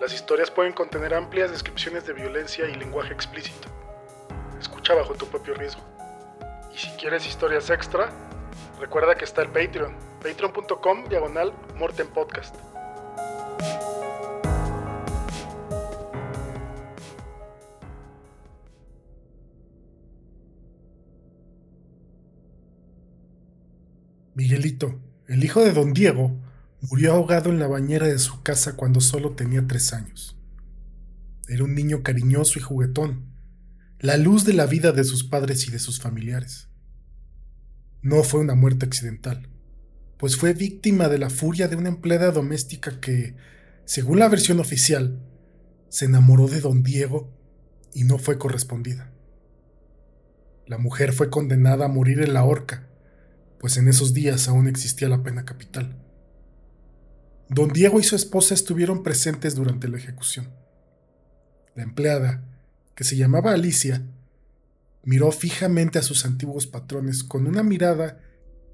Las historias pueden contener amplias descripciones de violencia y lenguaje explícito. Escucha bajo tu propio riesgo. Y si quieres historias extra, recuerda que está el Patreon, patreon.com diagonal Morten Podcast. Miguelito, el hijo de don Diego, murió ahogado en la bañera de su casa cuando solo tenía tres años. Era un niño cariñoso y juguetón, la luz de la vida de sus padres y de sus familiares. No fue una muerte accidental, pues fue víctima de la furia de una empleada doméstica que, según la versión oficial, se enamoró de don Diego y no fue correspondida. La mujer fue condenada a morir en la horca, pues en esos días aún existía la pena capital. Don Diego y su esposa estuvieron presentes durante la ejecución. La empleada, que se llamaba Alicia, miró fijamente a sus antiguos patrones con una mirada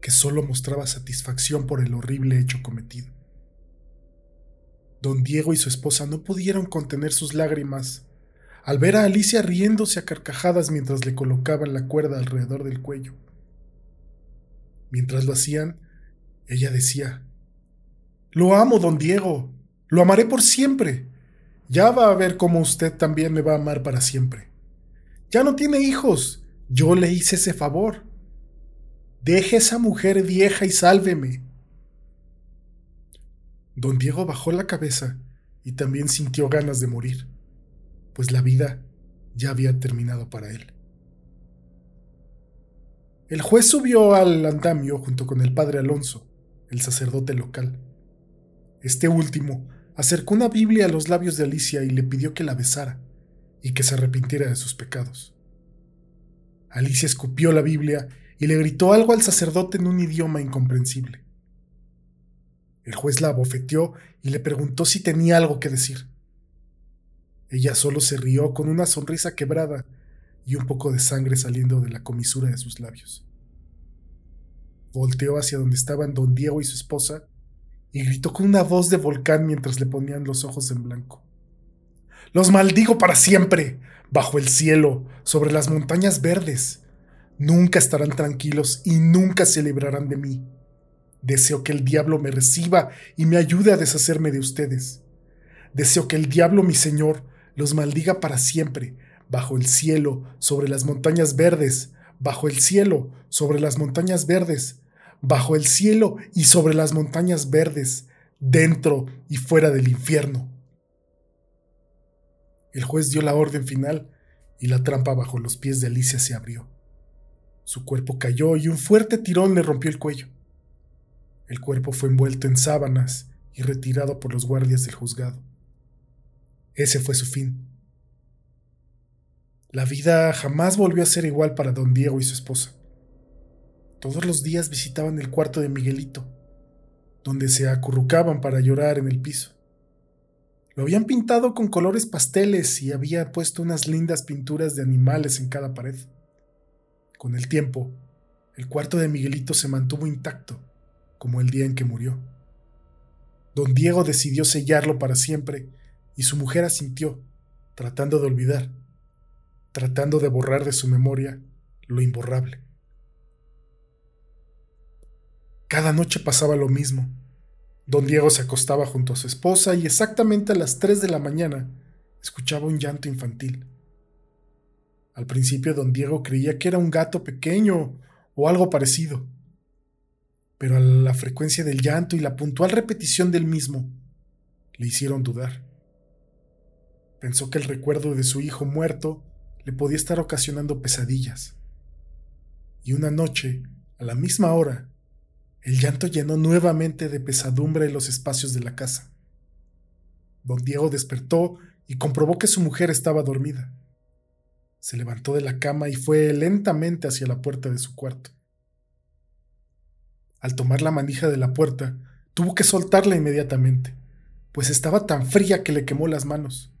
que solo mostraba satisfacción por el horrible hecho cometido. Don Diego y su esposa no pudieron contener sus lágrimas al ver a Alicia riéndose a carcajadas mientras le colocaban la cuerda alrededor del cuello. Mientras lo hacían, ella decía, Lo amo, don Diego, lo amaré por siempre. Ya va a ver cómo usted también me va a amar para siempre. Ya no tiene hijos, yo le hice ese favor. Deje esa mujer vieja y sálveme. Don Diego bajó la cabeza y también sintió ganas de morir, pues la vida ya había terminado para él. El juez subió al andamio junto con el padre Alonso, el sacerdote local. Este último acercó una Biblia a los labios de Alicia y le pidió que la besara y que se arrepintiera de sus pecados. Alicia escupió la Biblia y le gritó algo al sacerdote en un idioma incomprensible. El juez la abofeteó y le preguntó si tenía algo que decir. Ella solo se rió con una sonrisa quebrada y un poco de sangre saliendo de la comisura de sus labios. Volteó hacia donde estaban don Diego y su esposa y gritó con una voz de volcán mientras le ponían los ojos en blanco. Los maldigo para siempre, bajo el cielo, sobre las montañas verdes. Nunca estarán tranquilos y nunca se librarán de mí. Deseo que el diablo me reciba y me ayude a deshacerme de ustedes. Deseo que el diablo, mi señor, los maldiga para siempre, bajo el cielo, sobre las montañas verdes, bajo el cielo, sobre las montañas verdes, bajo el cielo y sobre las montañas verdes, dentro y fuera del infierno. El juez dio la orden final y la trampa bajo los pies de Alicia se abrió. Su cuerpo cayó y un fuerte tirón le rompió el cuello. El cuerpo fue envuelto en sábanas y retirado por los guardias del juzgado. Ese fue su fin. La vida jamás volvió a ser igual para don Diego y su esposa. Todos los días visitaban el cuarto de Miguelito, donde se acurrucaban para llorar en el piso. Lo habían pintado con colores pasteles y había puesto unas lindas pinturas de animales en cada pared. Con el tiempo, el cuarto de Miguelito se mantuvo intacto, como el día en que murió. Don Diego decidió sellarlo para siempre y su mujer asintió, tratando de olvidar tratando de borrar de su memoria lo imborrable. Cada noche pasaba lo mismo. Don Diego se acostaba junto a su esposa y exactamente a las 3 de la mañana escuchaba un llanto infantil. Al principio don Diego creía que era un gato pequeño o algo parecido, pero a la frecuencia del llanto y la puntual repetición del mismo le hicieron dudar. Pensó que el recuerdo de su hijo muerto le podía estar ocasionando pesadillas. Y una noche, a la misma hora, el llanto llenó nuevamente de pesadumbre los espacios de la casa. Don Diego despertó y comprobó que su mujer estaba dormida. Se levantó de la cama y fue lentamente hacia la puerta de su cuarto. Al tomar la manija de la puerta, tuvo que soltarla inmediatamente, pues estaba tan fría que le quemó las manos,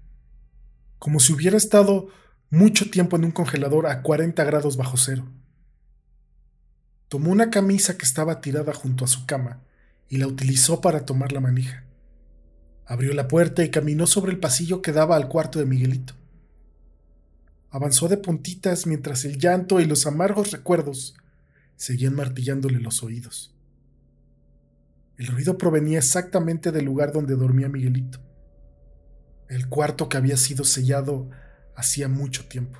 como si hubiera estado mucho tiempo en un congelador a 40 grados bajo cero. Tomó una camisa que estaba tirada junto a su cama y la utilizó para tomar la manija. Abrió la puerta y caminó sobre el pasillo que daba al cuarto de Miguelito. Avanzó de puntitas mientras el llanto y los amargos recuerdos seguían martillándole los oídos. El ruido provenía exactamente del lugar donde dormía Miguelito, el cuarto que había sido sellado hacía mucho tiempo.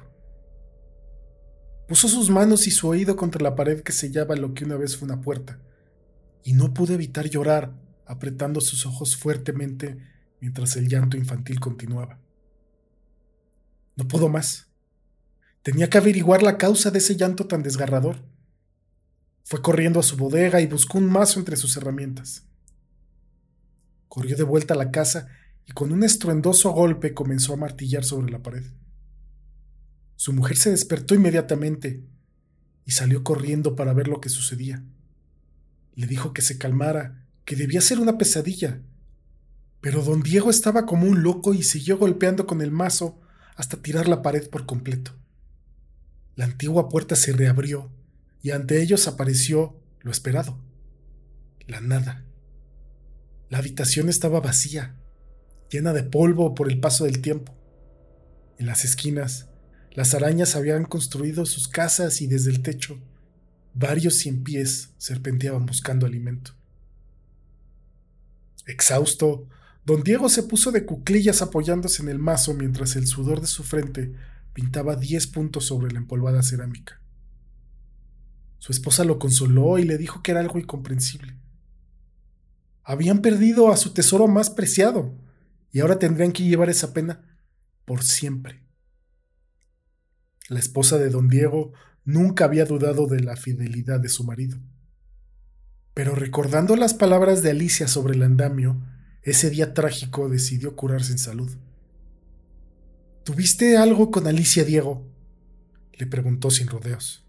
Puso sus manos y su oído contra la pared que sellaba lo que una vez fue una puerta, y no pudo evitar llorar, apretando sus ojos fuertemente mientras el llanto infantil continuaba. No pudo más. Tenía que averiguar la causa de ese llanto tan desgarrador. Fue corriendo a su bodega y buscó un mazo entre sus herramientas. Corrió de vuelta a la casa y con un estruendoso golpe comenzó a martillar sobre la pared. Su mujer se despertó inmediatamente y salió corriendo para ver lo que sucedía. Le dijo que se calmara, que debía ser una pesadilla. Pero don Diego estaba como un loco y siguió golpeando con el mazo hasta tirar la pared por completo. La antigua puerta se reabrió y ante ellos apareció lo esperado, la nada. La habitación estaba vacía, llena de polvo por el paso del tiempo. En las esquinas las arañas habían construido sus casas y desde el techo varios cien pies serpenteaban buscando alimento. Exhausto, don Diego se puso de cuclillas apoyándose en el mazo mientras el sudor de su frente pintaba diez puntos sobre la empolvada cerámica. Su esposa lo consoló y le dijo que era algo incomprensible. Habían perdido a su tesoro más preciado y ahora tendrían que llevar esa pena por siempre. La esposa de don Diego nunca había dudado de la fidelidad de su marido. Pero recordando las palabras de Alicia sobre el andamio, ese día trágico decidió curarse en salud. ¿Tuviste algo con Alicia Diego? le preguntó sin rodeos.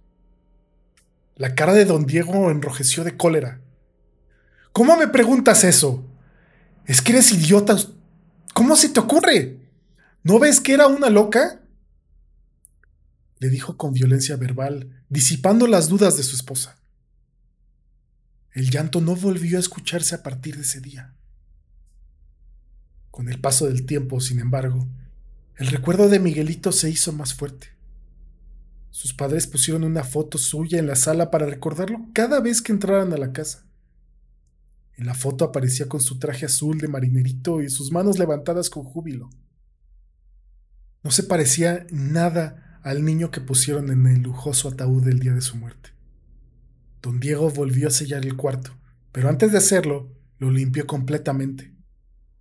La cara de don Diego enrojeció de cólera. ¿Cómo me preguntas eso? Es que eres idiota. ¿Cómo se te ocurre? ¿No ves que era una loca? Le dijo con violencia verbal, disipando las dudas de su esposa. El llanto no volvió a escucharse a partir de ese día. Con el paso del tiempo, sin embargo, el recuerdo de Miguelito se hizo más fuerte. Sus padres pusieron una foto suya en la sala para recordarlo cada vez que entraran a la casa. En la foto aparecía con su traje azul de marinerito y sus manos levantadas con júbilo. No se parecía nada al niño que pusieron en el lujoso ataúd el día de su muerte. Don Diego volvió a sellar el cuarto, pero antes de hacerlo, lo limpió completamente,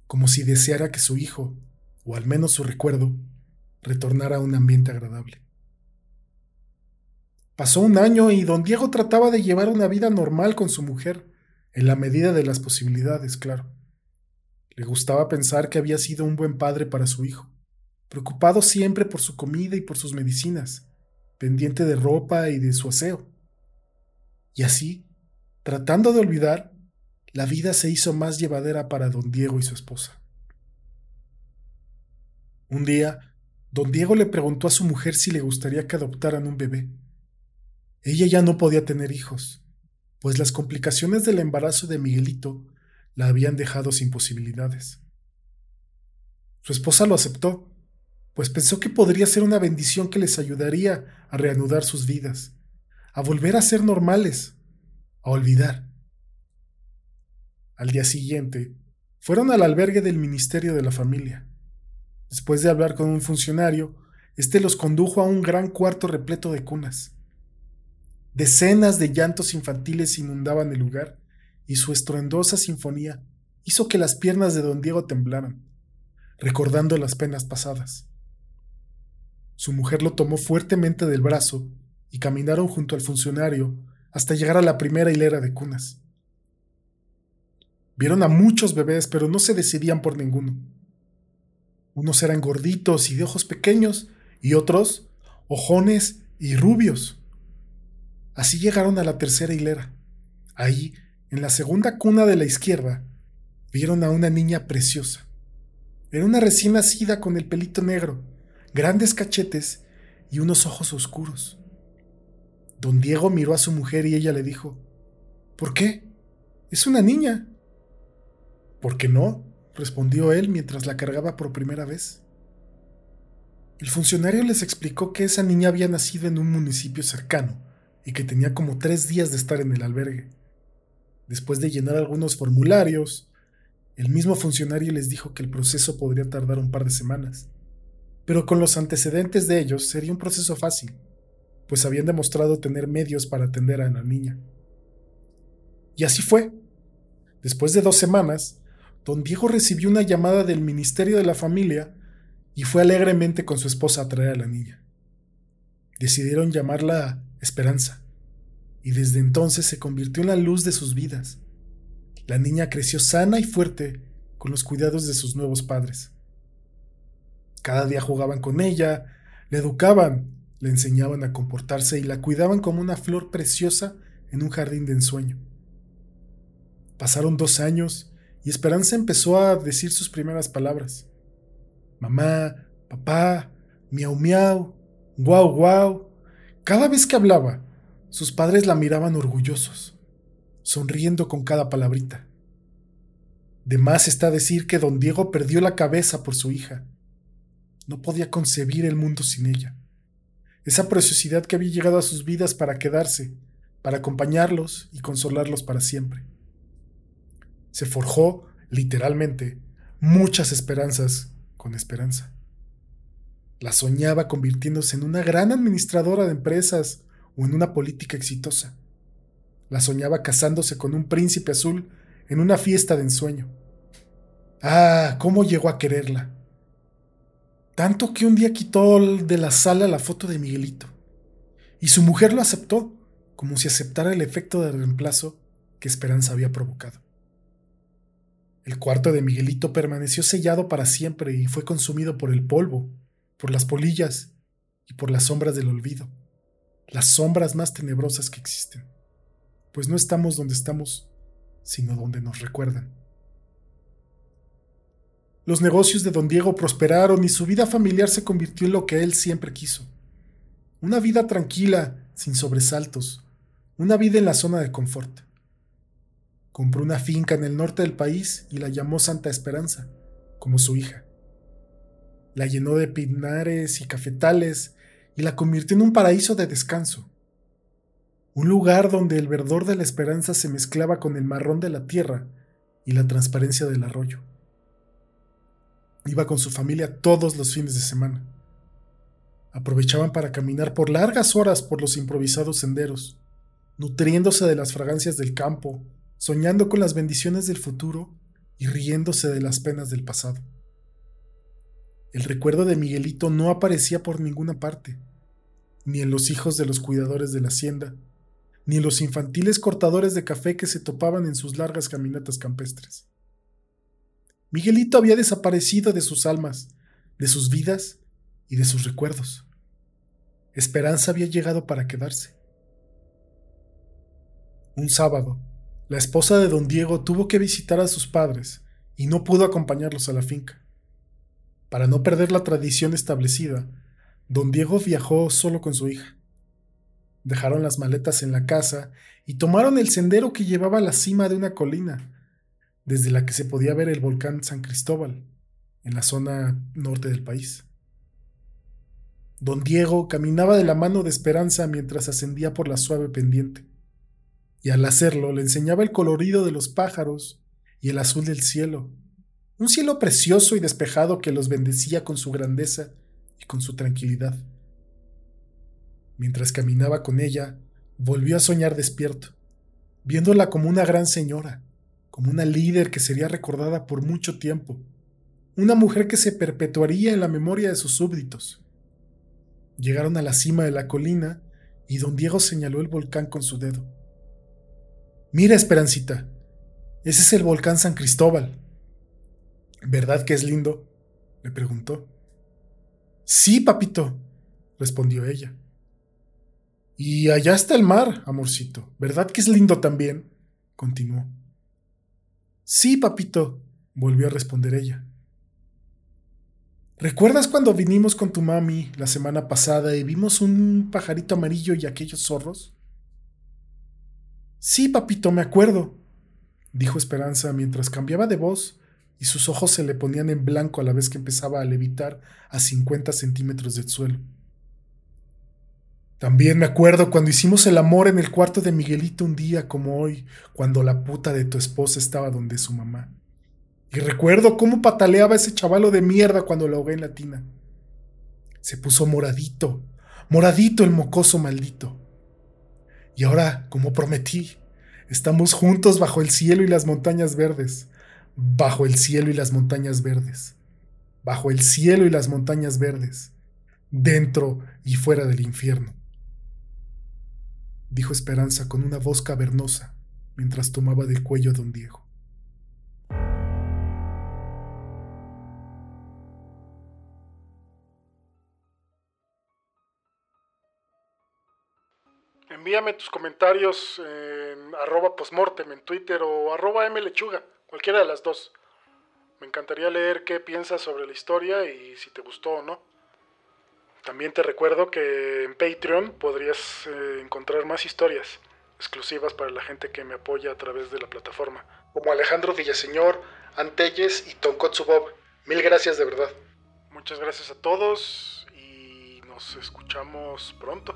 como si deseara que su hijo, o al menos su recuerdo, retornara a un ambiente agradable. Pasó un año y don Diego trataba de llevar una vida normal con su mujer, en la medida de las posibilidades, claro. Le gustaba pensar que había sido un buen padre para su hijo preocupado siempre por su comida y por sus medicinas, pendiente de ropa y de su aseo. Y así, tratando de olvidar, la vida se hizo más llevadera para don Diego y su esposa. Un día, don Diego le preguntó a su mujer si le gustaría que adoptaran un bebé. Ella ya no podía tener hijos, pues las complicaciones del embarazo de Miguelito la habían dejado sin posibilidades. Su esposa lo aceptó pues pensó que podría ser una bendición que les ayudaría a reanudar sus vidas, a volver a ser normales, a olvidar. Al día siguiente, fueron al albergue del Ministerio de la Familia. Después de hablar con un funcionario, éste los condujo a un gran cuarto repleto de cunas. Decenas de llantos infantiles inundaban el lugar y su estruendosa sinfonía hizo que las piernas de don Diego temblaran, recordando las penas pasadas. Su mujer lo tomó fuertemente del brazo y caminaron junto al funcionario hasta llegar a la primera hilera de cunas. Vieron a muchos bebés, pero no se decidían por ninguno. Unos eran gorditos y de ojos pequeños, y otros ojones y rubios. Así llegaron a la tercera hilera. Ahí, en la segunda cuna de la izquierda, vieron a una niña preciosa. Era una recién nacida con el pelito negro, grandes cachetes y unos ojos oscuros. Don Diego miró a su mujer y ella le dijo, ¿Por qué? Es una niña. ¿Por qué no? respondió él mientras la cargaba por primera vez. El funcionario les explicó que esa niña había nacido en un municipio cercano y que tenía como tres días de estar en el albergue. Después de llenar algunos formularios, el mismo funcionario les dijo que el proceso podría tardar un par de semanas, pero con los antecedentes de ellos sería un proceso fácil, pues habían demostrado tener medios para atender a la niña. Y así fue. Después de dos semanas, don Diego recibió una llamada del Ministerio de la Familia y fue alegremente con su esposa a traer a la niña. Decidieron llamarla Esperanza, y desde entonces se convirtió en la luz de sus vidas. La niña creció sana y fuerte con los cuidados de sus nuevos padres. Cada día jugaban con ella, le educaban, le enseñaban a comportarse y la cuidaban como una flor preciosa en un jardín de ensueño. Pasaron dos años y Esperanza empezó a decir sus primeras palabras mamá, papá, miau miau, guau guau. Cada vez que hablaba, sus padres la miraban orgullosos, sonriendo con cada palabrita. De más está decir que don Diego perdió la cabeza por su hija. No podía concebir el mundo sin ella. Esa preciosidad que había llegado a sus vidas para quedarse, para acompañarlos y consolarlos para siempre. Se forjó, literalmente, muchas esperanzas con esperanza. La soñaba convirtiéndose en una gran administradora de empresas o en una política exitosa. La soñaba casándose con un príncipe azul en una fiesta de ensueño. Ah, cómo llegó a quererla. Tanto que un día quitó de la sala la foto de Miguelito. Y su mujer lo aceptó, como si aceptara el efecto de reemplazo que Esperanza había provocado. El cuarto de Miguelito permaneció sellado para siempre y fue consumido por el polvo, por las polillas y por las sombras del olvido, las sombras más tenebrosas que existen, pues no estamos donde estamos, sino donde nos recuerdan. Los negocios de don Diego prosperaron y su vida familiar se convirtió en lo que él siempre quiso. Una vida tranquila, sin sobresaltos, una vida en la zona de confort. Compró una finca en el norte del país y la llamó Santa Esperanza, como su hija. La llenó de pinares y cafetales y la convirtió en un paraíso de descanso. Un lugar donde el verdor de la esperanza se mezclaba con el marrón de la tierra y la transparencia del arroyo. Iba con su familia todos los fines de semana. Aprovechaban para caminar por largas horas por los improvisados senderos, nutriéndose de las fragancias del campo soñando con las bendiciones del futuro y riéndose de las penas del pasado. El recuerdo de Miguelito no aparecía por ninguna parte, ni en los hijos de los cuidadores de la hacienda, ni en los infantiles cortadores de café que se topaban en sus largas caminatas campestres. Miguelito había desaparecido de sus almas, de sus vidas y de sus recuerdos. Esperanza había llegado para quedarse. Un sábado, la esposa de don Diego tuvo que visitar a sus padres y no pudo acompañarlos a la finca. Para no perder la tradición establecida, don Diego viajó solo con su hija. Dejaron las maletas en la casa y tomaron el sendero que llevaba a la cima de una colina, desde la que se podía ver el volcán San Cristóbal, en la zona norte del país. Don Diego caminaba de la mano de Esperanza mientras ascendía por la suave pendiente y al hacerlo le enseñaba el colorido de los pájaros y el azul del cielo, un cielo precioso y despejado que los bendecía con su grandeza y con su tranquilidad. Mientras caminaba con ella, volvió a soñar despierto, viéndola como una gran señora, como una líder que sería recordada por mucho tiempo, una mujer que se perpetuaría en la memoria de sus súbditos. Llegaron a la cima de la colina y don Diego señaló el volcán con su dedo. Mira, Esperancita, ese es el volcán San Cristóbal. ¿Verdad que es lindo? le preguntó. Sí, papito. respondió ella. Y allá está el mar, amorcito. ¿Verdad que es lindo también? continuó. Sí, papito, volvió a responder ella. ¿Recuerdas cuando vinimos con tu mami la semana pasada y vimos un pajarito amarillo y aquellos zorros? Sí, papito, me acuerdo, dijo Esperanza mientras cambiaba de voz y sus ojos se le ponían en blanco a la vez que empezaba a levitar a 50 centímetros del suelo. También me acuerdo cuando hicimos el amor en el cuarto de Miguelito un día como hoy, cuando la puta de tu esposa estaba donde su mamá. Y recuerdo cómo pataleaba ese chavalo de mierda cuando lo ahogué en la tina. Se puso moradito, moradito el mocoso maldito. Y ahora, como prometí, estamos juntos bajo el cielo y las montañas verdes, bajo el cielo y las montañas verdes, bajo el cielo y las montañas verdes, dentro y fuera del infierno dijo Esperanza con una voz cavernosa mientras tomaba del cuello a don Diego. Envíame tus comentarios en arroba postmortem en Twitter o arroba mlechuga, cualquiera de las dos. Me encantaría leer qué piensas sobre la historia y si te gustó o no. También te recuerdo que en Patreon podrías eh, encontrar más historias exclusivas para la gente que me apoya a través de la plataforma, como Alejandro Villaseñor, Antelles y Tonkotsu Bob. Mil gracias de verdad. Muchas gracias a todos y nos escuchamos pronto.